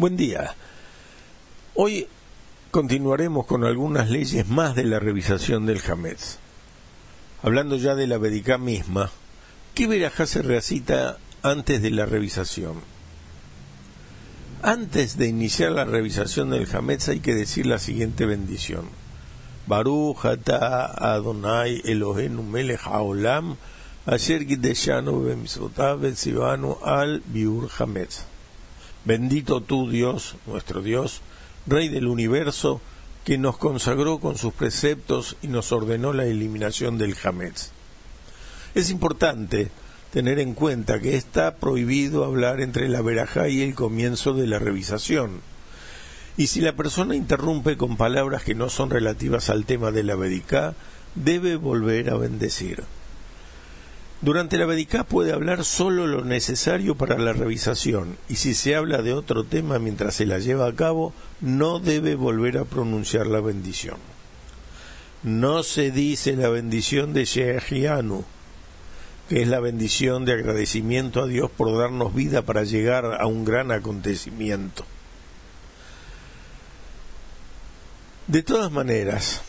Buen día. Hoy continuaremos con algunas leyes más de la revisación del Hametz. Hablando ya de la Bedicá misma, ¿qué verajá se recita antes de la revisación? Antes de iniciar la revisación del Hametz hay que decir la siguiente bendición. Baruch Adonai Elohenu melech haolam asher gideshanu b'mitzvotav al biur Hametz. Bendito tú, Dios, nuestro Dios, Rey del universo, que nos consagró con sus preceptos y nos ordenó la eliminación del Hametz. Es importante tener en cuenta que está prohibido hablar entre la verajá y el comienzo de la revisación. Y si la persona interrumpe con palabras que no son relativas al tema de la vedicá, debe volver a bendecir. Durante la Vedicá puede hablar solo lo necesario para la revisación y si se habla de otro tema mientras se la lleva a cabo, no debe volver a pronunciar la bendición. No se dice la bendición de Shehianu, que es la bendición de agradecimiento a Dios por darnos vida para llegar a un gran acontecimiento. De todas maneras,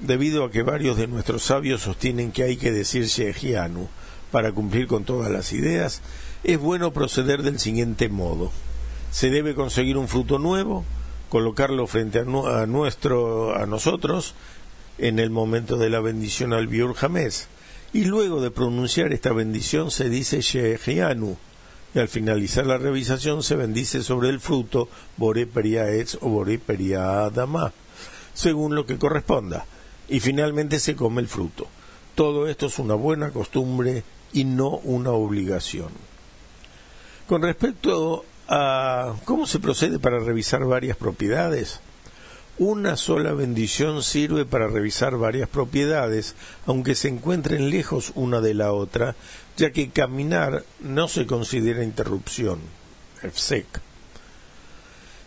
debido a que varios de nuestros sabios sostienen que hay que decir Shehianu, para cumplir con todas las ideas, es bueno proceder del siguiente modo. Se debe conseguir un fruto nuevo, colocarlo frente a, nuestro, a nosotros, en el momento de la bendición al Biur Jamés, y luego de pronunciar esta bendición se dice Sheheanu, y al finalizar la revisación se bendice sobre el fruto Etz o Adama, según lo que corresponda, y finalmente se come el fruto. Todo esto es una buena costumbre y no una obligación. Con respecto a cómo se procede para revisar varias propiedades, una sola bendición sirve para revisar varias propiedades, aunque se encuentren lejos una de la otra, ya que caminar no se considera interrupción.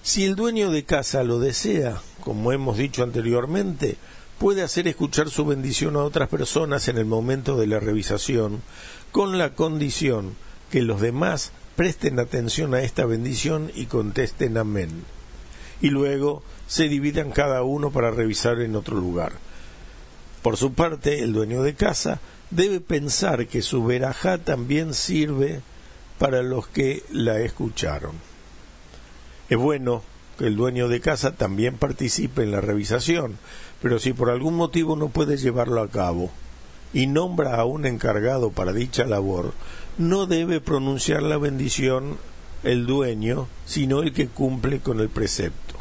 Si el dueño de casa lo desea, como hemos dicho anteriormente, puede hacer escuchar su bendición a otras personas en el momento de la revisación, con la condición que los demás presten atención a esta bendición y contesten amén. Y luego se dividan cada uno para revisar en otro lugar. Por su parte, el dueño de casa debe pensar que su verajá también sirve para los que la escucharon. Es bueno el dueño de casa también participe en la revisación, pero si por algún motivo no puede llevarlo a cabo y nombra a un encargado para dicha labor, no debe pronunciar la bendición el dueño, sino el que cumple con el precepto.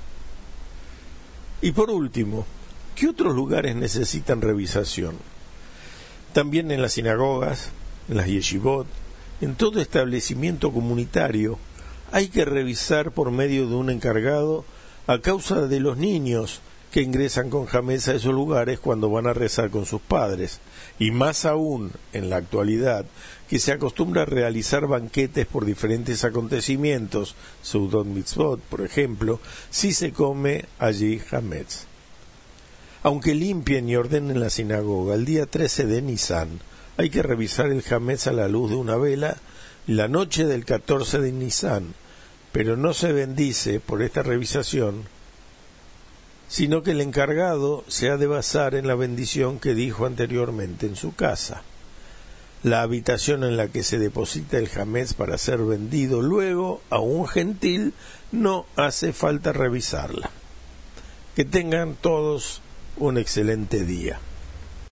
Y por último, ¿qué otros lugares necesitan revisación? También en las sinagogas, en las yeshivot, en todo establecimiento comunitario, hay que revisar por medio de un encargado a causa de los niños que ingresan con jamés a esos lugares cuando van a rezar con sus padres, y más aún en la actualidad, que se acostumbra a realizar banquetes por diferentes acontecimientos, Seudot Mitzvot, por ejemplo, si se come allí jamés. Aunque limpien y ordenen la sinagoga el día 13 de Nisan, hay que revisar el jamés a la luz de una vela la noche del 14 de Nisan, pero no se bendice por esta revisación sino que el encargado se ha de basar en la bendición que dijo anteriormente en su casa. La habitación en la que se deposita el jamés para ser vendido luego a un gentil no hace falta revisarla. Que tengan todos un excelente día.